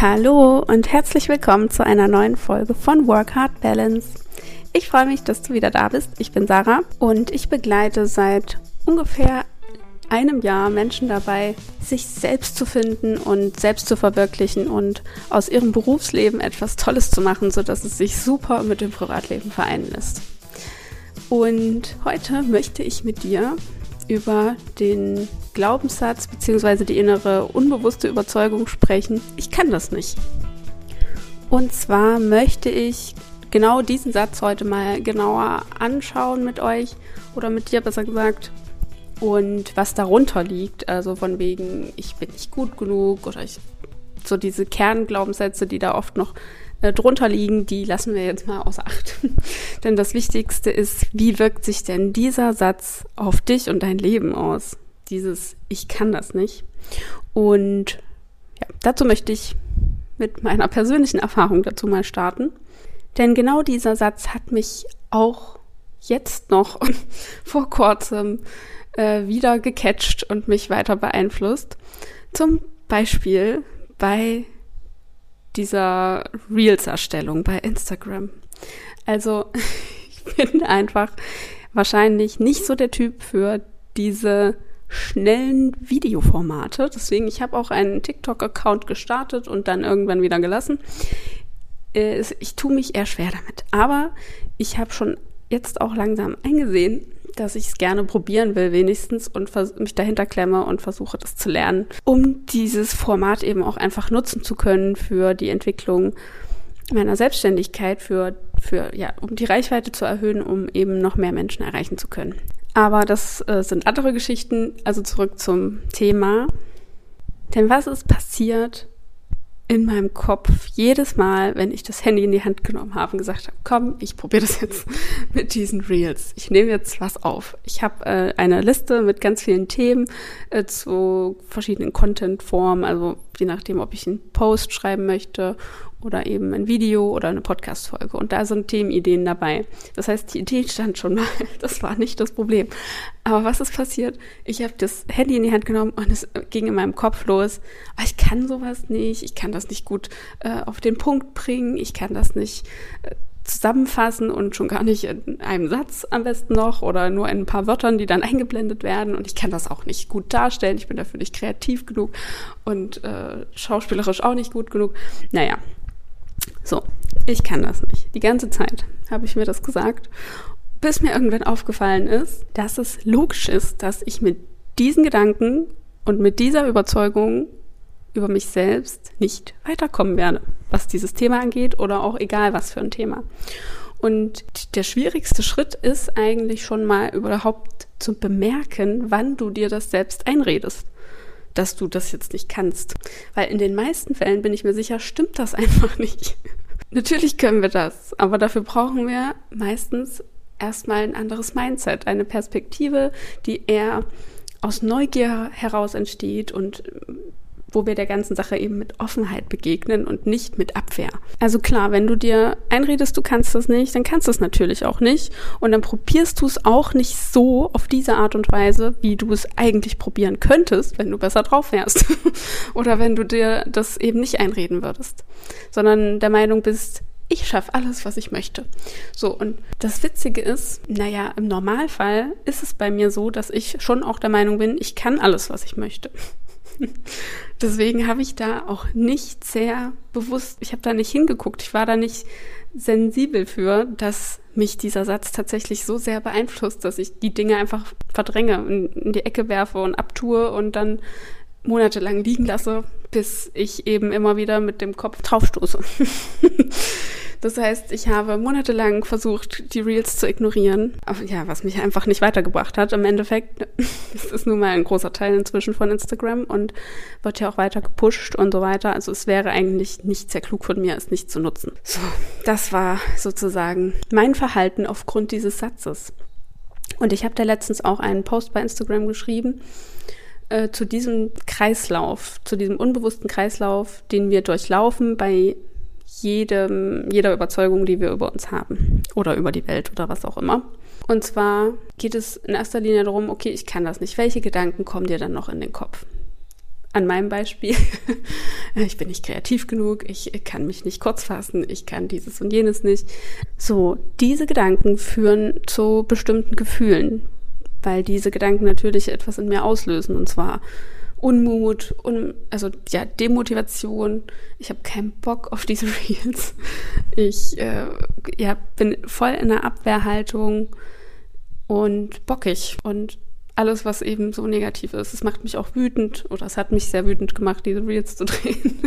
Hallo und herzlich willkommen zu einer neuen Folge von Work Hard Balance. Ich freue mich, dass du wieder da bist. Ich bin Sarah und ich begleite seit ungefähr einem Jahr Menschen dabei, sich selbst zu finden und selbst zu verwirklichen und aus ihrem Berufsleben etwas Tolles zu machen, sodass es sich super mit dem Privatleben vereinen lässt. Und heute möchte ich mit dir über den Glaubenssatz bzw. die innere unbewusste Überzeugung sprechen, ich kann das nicht. Und zwar möchte ich genau diesen Satz heute mal genauer anschauen mit euch oder mit dir besser gesagt und was darunter liegt, also von wegen ich bin nicht gut genug oder ich so diese Kernglaubenssätze, die da oft noch äh, drunter liegen, die lassen wir jetzt mal außer Acht. denn das Wichtigste ist, wie wirkt sich denn dieser Satz auf dich und dein Leben aus? Dieses Ich kann das nicht. Und ja, dazu möchte ich mit meiner persönlichen Erfahrung dazu mal starten. Denn genau dieser Satz hat mich auch jetzt noch vor kurzem äh, wieder gecatcht und mich weiter beeinflusst. Zum Beispiel bei dieser Reels-Erstellung bei Instagram. Also ich bin einfach wahrscheinlich nicht so der Typ für diese schnellen Videoformate. Deswegen, ich habe auch einen TikTok-Account gestartet und dann irgendwann wieder gelassen. Äh, ich tue mich eher schwer damit. Aber ich habe schon jetzt auch langsam eingesehen, dass ich es gerne probieren will, wenigstens, und mich dahinter klemme und versuche, das zu lernen, um dieses Format eben auch einfach nutzen zu können für die Entwicklung meiner Selbstständigkeit, für, für, ja, um die Reichweite zu erhöhen, um eben noch mehr Menschen erreichen zu können. Aber das äh, sind andere Geschichten, also zurück zum Thema. Denn was ist passiert, in meinem Kopf jedes Mal, wenn ich das Handy in die Hand genommen habe und gesagt habe, komm, ich probiere das jetzt mit diesen Reels. Ich nehme jetzt was auf. Ich habe äh, eine Liste mit ganz vielen Themen äh, zu verschiedenen Content-Formen, also je nachdem, ob ich einen Post schreiben möchte oder eben ein Video oder eine Podcast-Folge. Und da sind Themenideen dabei. Das heißt, die Idee stand schon mal. Das war nicht das Problem. Aber was ist passiert? Ich habe das Handy in die Hand genommen und es ging in meinem Kopf los. Aber ich kann sowas nicht. Ich kann das nicht gut äh, auf den Punkt bringen. Ich kann das nicht äh, zusammenfassen und schon gar nicht in einem Satz am besten noch oder nur in ein paar Wörtern, die dann eingeblendet werden. Und ich kann das auch nicht gut darstellen. Ich bin dafür nicht kreativ genug und äh, schauspielerisch auch nicht gut genug. Naja, so, ich kann das nicht. Die ganze Zeit habe ich mir das gesagt, bis mir irgendwann aufgefallen ist, dass es logisch ist, dass ich mit diesen Gedanken und mit dieser Überzeugung über mich selbst nicht weiterkommen werde, was dieses Thema angeht oder auch egal was für ein Thema. Und der schwierigste Schritt ist eigentlich schon mal überhaupt zu bemerken, wann du dir das selbst einredest dass du das jetzt nicht kannst. Weil in den meisten Fällen bin ich mir sicher, stimmt das einfach nicht. Natürlich können wir das, aber dafür brauchen wir meistens erstmal ein anderes Mindset, eine Perspektive, die eher aus Neugier heraus entsteht und wo wir der ganzen Sache eben mit Offenheit begegnen und nicht mit Abwehr. Also klar, wenn du dir einredest, du kannst das nicht, dann kannst du es natürlich auch nicht und dann probierst du es auch nicht so auf diese Art und Weise, wie du es eigentlich probieren könntest, wenn du besser drauf wärst oder wenn du dir das eben nicht einreden würdest, sondern der Meinung bist, ich schaffe alles, was ich möchte. So, und das Witzige ist, naja, im Normalfall ist es bei mir so, dass ich schon auch der Meinung bin, ich kann alles, was ich möchte. Deswegen habe ich da auch nicht sehr bewusst, ich habe da nicht hingeguckt, ich war da nicht sensibel für, dass mich dieser Satz tatsächlich so sehr beeinflusst, dass ich die Dinge einfach verdränge, in, in die Ecke werfe und abtue und dann monatelang liegen lasse, bis ich eben immer wieder mit dem Kopf draufstoße. Das heißt, ich habe monatelang versucht, die Reels zu ignorieren. Ja, was mich einfach nicht weitergebracht hat. Im Endeffekt ist es nun mal ein großer Teil inzwischen von Instagram und wird ja auch weiter gepusht und so weiter. Also es wäre eigentlich nicht sehr klug von mir, es nicht zu nutzen. So, das war sozusagen mein Verhalten aufgrund dieses Satzes. Und ich habe da letztens auch einen Post bei Instagram geschrieben äh, zu diesem Kreislauf, zu diesem unbewussten Kreislauf, den wir durchlaufen bei jedem, jeder Überzeugung, die wir über uns haben oder über die Welt oder was auch immer. Und zwar geht es in erster Linie darum, okay, ich kann das nicht. Welche Gedanken kommen dir dann noch in den Kopf? an meinem Beispiel. ich bin nicht kreativ genug, ich kann mich nicht kurz fassen, ich kann dieses und jenes nicht. So, diese Gedanken führen zu bestimmten Gefühlen, weil diese Gedanken natürlich etwas in mir auslösen und zwar Unmut, un, also ja, Demotivation. Ich habe keinen Bock auf diese Reels. Ich äh, ja, bin voll in der Abwehrhaltung und bockig und alles, was eben so negativ ist. Es macht mich auch wütend oder es hat mich sehr wütend gemacht, diese Reels zu drehen.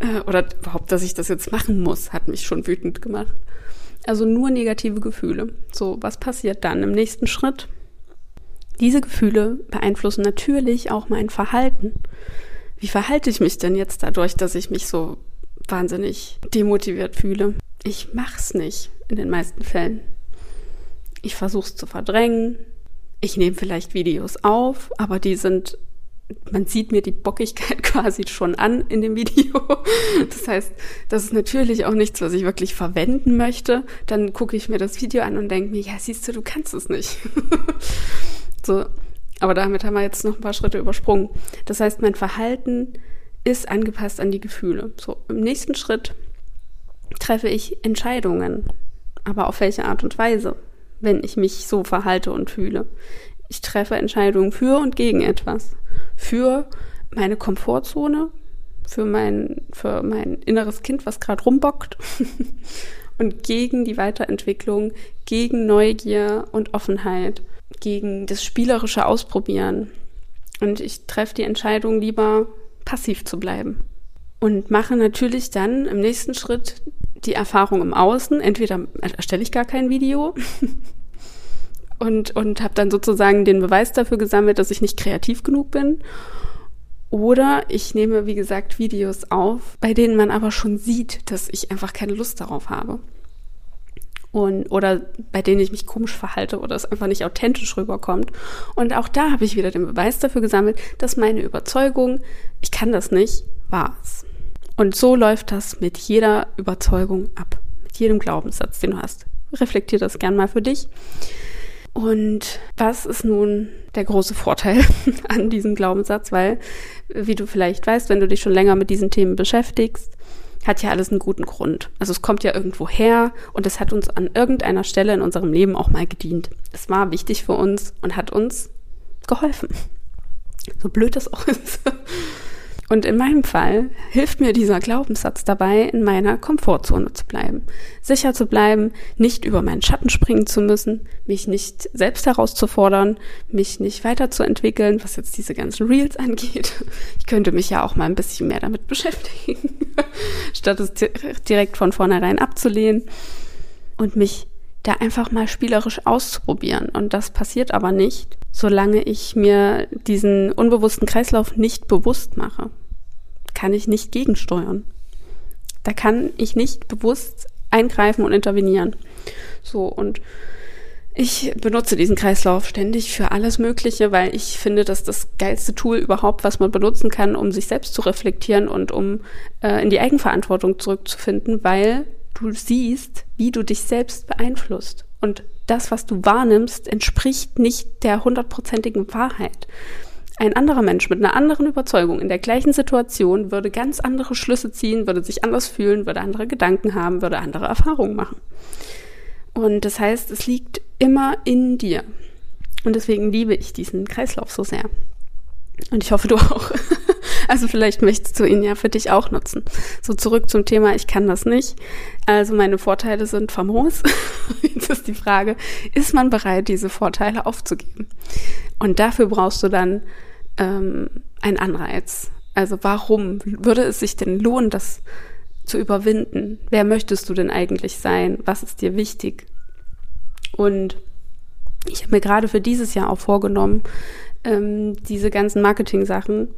Äh, oder überhaupt, dass ich das jetzt machen muss, hat mich schon wütend gemacht. Also nur negative Gefühle. So, was passiert dann im nächsten Schritt? Diese Gefühle beeinflussen natürlich auch mein Verhalten. Wie verhalte ich mich denn jetzt dadurch, dass ich mich so wahnsinnig demotiviert fühle? Ich mach's nicht in den meisten Fällen. Ich versuch's zu verdrängen. Ich nehme vielleicht Videos auf, aber die sind man sieht mir die Bockigkeit quasi schon an in dem Video. Das heißt, das ist natürlich auch nichts, was ich wirklich verwenden möchte. Dann gucke ich mir das Video an und denke mir, ja, siehst du, du kannst es nicht. So, aber damit haben wir jetzt noch ein paar Schritte übersprungen. Das heißt, mein Verhalten ist angepasst an die Gefühle. So, im nächsten Schritt treffe ich Entscheidungen. Aber auf welche Art und Weise, wenn ich mich so verhalte und fühle? Ich treffe Entscheidungen für und gegen etwas. Für meine Komfortzone, für mein, für mein inneres Kind, was gerade rumbockt. und gegen die Weiterentwicklung, gegen Neugier und Offenheit gegen das spielerische Ausprobieren. Und ich treffe die Entscheidung, lieber passiv zu bleiben. Und mache natürlich dann im nächsten Schritt die Erfahrung im Außen. Entweder erstelle ich gar kein Video und, und habe dann sozusagen den Beweis dafür gesammelt, dass ich nicht kreativ genug bin. Oder ich nehme, wie gesagt, Videos auf, bei denen man aber schon sieht, dass ich einfach keine Lust darauf habe und oder bei denen ich mich komisch verhalte oder es einfach nicht authentisch rüberkommt. Und auch da habe ich wieder den Beweis dafür gesammelt, dass meine Überzeugung, ich kann das nicht, war es. Und so läuft das mit jeder Überzeugung ab, mit jedem Glaubenssatz, den du hast. Reflektier das gern mal für dich. Und was ist nun der große Vorteil an diesem Glaubenssatz? Weil, wie du vielleicht weißt, wenn du dich schon länger mit diesen Themen beschäftigst, hat ja alles einen guten Grund. Also es kommt ja irgendwo her und es hat uns an irgendeiner Stelle in unserem Leben auch mal gedient. Es war wichtig für uns und hat uns geholfen. So blöd das auch ist. Und in meinem Fall hilft mir dieser Glaubenssatz dabei, in meiner Komfortzone zu bleiben. Sicher zu bleiben, nicht über meinen Schatten springen zu müssen, mich nicht selbst herauszufordern, mich nicht weiterzuentwickeln, was jetzt diese ganzen Reels angeht. Ich könnte mich ja auch mal ein bisschen mehr damit beschäftigen, statt es direkt von vornherein abzulehnen und mich da einfach mal spielerisch auszuprobieren. Und das passiert aber nicht, solange ich mir diesen unbewussten Kreislauf nicht bewusst mache. Kann ich nicht gegensteuern. Da kann ich nicht bewusst eingreifen und intervenieren. So, und ich benutze diesen Kreislauf ständig für alles Mögliche, weil ich finde, dass das geilste Tool überhaupt, was man benutzen kann, um sich selbst zu reflektieren und um äh, in die Eigenverantwortung zurückzufinden, weil du siehst, wie du dich selbst beeinflusst. Und das, was du wahrnimmst, entspricht nicht der hundertprozentigen Wahrheit. Ein anderer Mensch mit einer anderen Überzeugung in der gleichen Situation würde ganz andere Schlüsse ziehen, würde sich anders fühlen, würde andere Gedanken haben, würde andere Erfahrungen machen. Und das heißt, es liegt immer in dir. Und deswegen liebe ich diesen Kreislauf so sehr. Und ich hoffe, du auch. Also vielleicht möchtest du ihn ja für dich auch nutzen. So zurück zum Thema, ich kann das nicht. Also meine Vorteile sind famos. Jetzt ist die Frage, ist man bereit, diese Vorteile aufzugeben? Und dafür brauchst du dann ähm, einen Anreiz. Also warum würde es sich denn lohnen, das zu überwinden? Wer möchtest du denn eigentlich sein? Was ist dir wichtig? Und ich habe mir gerade für dieses Jahr auch vorgenommen, ähm, diese ganzen Marketing-Sachen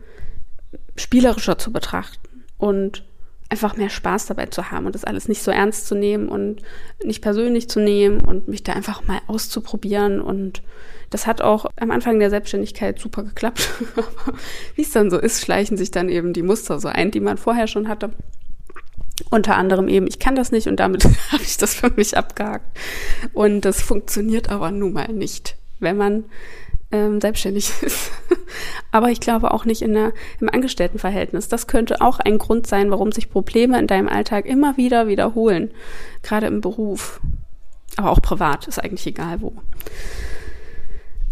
spielerischer zu betrachten und einfach mehr Spaß dabei zu haben und das alles nicht so ernst zu nehmen und nicht persönlich zu nehmen und mich da einfach mal auszuprobieren. Und das hat auch am Anfang der Selbstständigkeit super geklappt. Wie es dann so ist, schleichen sich dann eben die Muster so ein, die man vorher schon hatte. Unter anderem eben, ich kann das nicht und damit habe ich das für mich abgehakt. Und das funktioniert aber nun mal nicht, wenn man ähm, selbstständig ist. Aber ich glaube auch nicht in der, im Angestelltenverhältnis. Das könnte auch ein Grund sein, warum sich Probleme in deinem Alltag immer wieder wiederholen. Gerade im Beruf. Aber auch privat, ist eigentlich egal wo.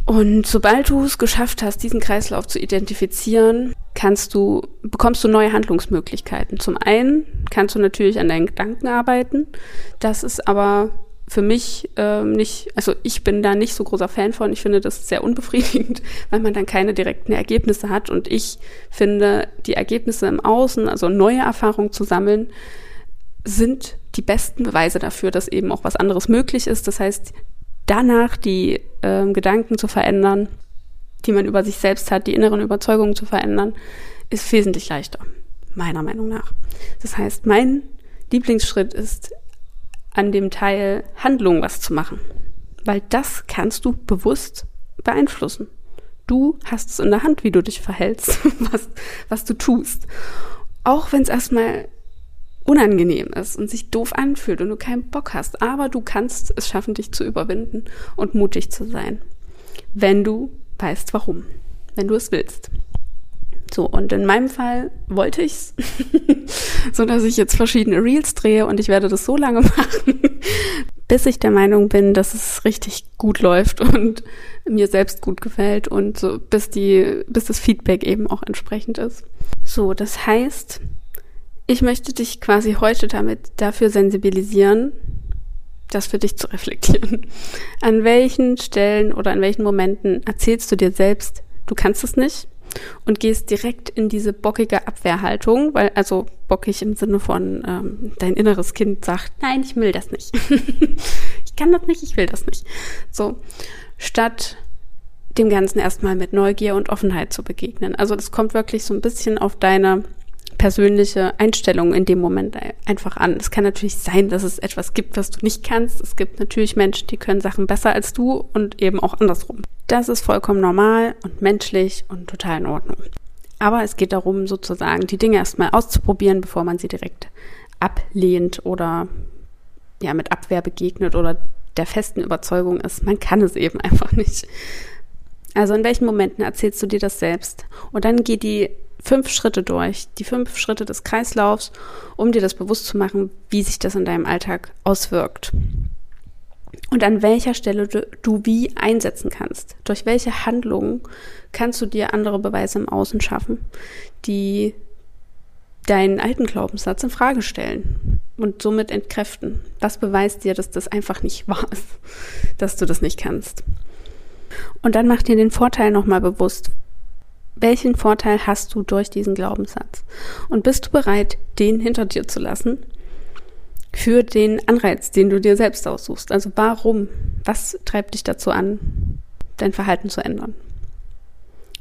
Und sobald du es geschafft hast, diesen Kreislauf zu identifizieren, kannst du, bekommst du neue Handlungsmöglichkeiten. Zum einen kannst du natürlich an deinen Gedanken arbeiten. Das ist aber für mich ähm, nicht, also ich bin da nicht so großer Fan von. Ich finde das sehr unbefriedigend, weil man dann keine direkten Ergebnisse hat. Und ich finde, die Ergebnisse im Außen, also neue Erfahrungen zu sammeln, sind die besten Beweise dafür, dass eben auch was anderes möglich ist. Das heißt, danach die ähm, Gedanken zu verändern, die man über sich selbst hat, die inneren Überzeugungen zu verändern, ist wesentlich leichter, meiner Meinung nach. Das heißt, mein Lieblingsschritt ist an dem Teil Handlung was zu machen. Weil das kannst du bewusst beeinflussen. Du hast es in der Hand, wie du dich verhältst, was, was du tust. Auch wenn es erstmal unangenehm ist und sich doof anfühlt und du keinen Bock hast. Aber du kannst es schaffen, dich zu überwinden und mutig zu sein. Wenn du weißt, warum. Wenn du es willst. So, und in meinem Fall wollte ich's, so dass ich jetzt verschiedene Reels drehe und ich werde das so lange machen, bis ich der Meinung bin, dass es richtig gut läuft und mir selbst gut gefällt und so bis die, bis das Feedback eben auch entsprechend ist. So, das heißt, ich möchte dich quasi heute damit dafür sensibilisieren, das für dich zu reflektieren. An welchen Stellen oder an welchen Momenten erzählst du dir selbst, du kannst es nicht und gehst direkt in diese bockige Abwehrhaltung, weil also bockig im Sinne von ähm, dein inneres Kind sagt, nein, ich will das nicht. ich kann das nicht, ich will das nicht. So, statt dem Ganzen erstmal mit Neugier und Offenheit zu begegnen. Also das kommt wirklich so ein bisschen auf deine persönliche Einstellung in dem Moment einfach an. Es kann natürlich sein, dass es etwas gibt, was du nicht kannst. Es gibt natürlich Menschen, die können Sachen besser als du und eben auch andersrum. Das ist vollkommen normal und menschlich und total in Ordnung. Aber es geht darum, sozusagen die Dinge erstmal auszuprobieren, bevor man sie direkt ablehnt oder ja mit Abwehr begegnet oder der festen Überzeugung ist, man kann es eben einfach nicht. Also in welchen Momenten erzählst du dir das selbst? Und dann geh die fünf Schritte durch, die fünf Schritte des Kreislaufs, um dir das bewusst zu machen, wie sich das in deinem Alltag auswirkt. Und an welcher Stelle du, du wie einsetzen kannst. Durch welche Handlungen kannst du dir andere Beweise im Außen schaffen, die deinen alten Glaubenssatz in Frage stellen und somit entkräften. Was beweist dir, dass das einfach nicht wahr ist, dass du das nicht kannst? Und dann mach dir den Vorteil nochmal bewusst welchen Vorteil hast du durch diesen Glaubenssatz? Und bist du bereit, den hinter dir zu lassen für den Anreiz, den du dir selbst aussuchst? Also warum? Was treibt dich dazu an, dein Verhalten zu ändern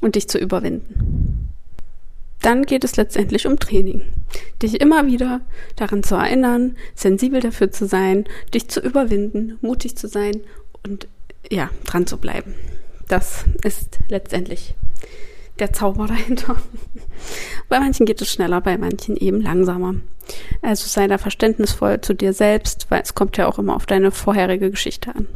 und dich zu überwinden? Dann geht es letztendlich um Training. Dich immer wieder daran zu erinnern, sensibel dafür zu sein, dich zu überwinden, mutig zu sein und ja, dran zu bleiben. Das ist letztendlich der Zauber dahinter. bei manchen geht es schneller, bei manchen eben langsamer. Also sei da verständnisvoll zu dir selbst, weil es kommt ja auch immer auf deine vorherige Geschichte an.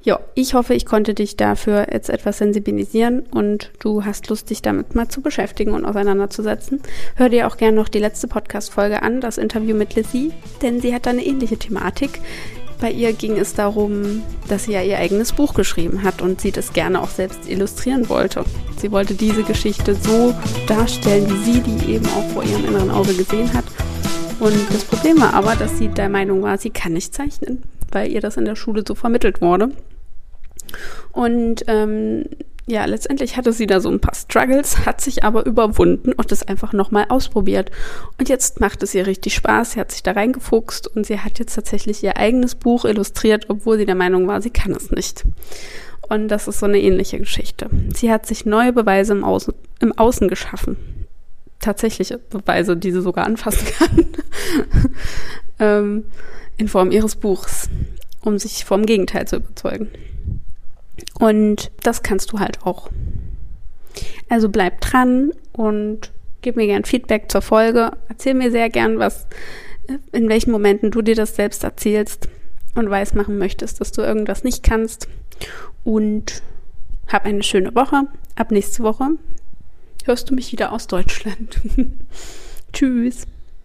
Ja, ich hoffe, ich konnte dich dafür jetzt etwas sensibilisieren und du hast Lust, dich damit mal zu beschäftigen und auseinanderzusetzen. Hör dir auch gerne noch die letzte Podcast-Folge an, das Interview mit Lizzie, denn sie hat da eine ähnliche Thematik. Bei ihr ging es darum, dass sie ja ihr eigenes Buch geschrieben hat und sie das gerne auch selbst illustrieren wollte. Sie wollte diese Geschichte so darstellen, wie sie die eben auch vor ihrem inneren Auge gesehen hat. Und das Problem war aber, dass sie der Meinung war, sie kann nicht zeichnen, weil ihr das in der Schule so vermittelt wurde. Und ähm, ja, letztendlich hatte sie da so ein paar Struggles, hat sich aber überwunden und es einfach nochmal ausprobiert. Und jetzt macht es ihr richtig Spaß. Sie hat sich da reingefuchst und sie hat jetzt tatsächlich ihr eigenes Buch illustriert, obwohl sie der Meinung war, sie kann es nicht. Und das ist so eine ähnliche Geschichte. Sie hat sich neue Beweise im Außen, im Außen geschaffen. Tatsächliche Beweise, die sie sogar anfassen kann. ähm, in Form ihres Buchs, um sich vom Gegenteil zu überzeugen. Und das kannst du halt auch. Also bleib dran und gib mir gern Feedback zur Folge. Erzähl mir sehr gern, was, in welchen Momenten du dir das selbst erzählst und weiß machen möchtest, dass du irgendwas nicht kannst. und hab eine schöne Woche. Ab nächste Woche hörst du mich wieder aus Deutschland. Tschüss.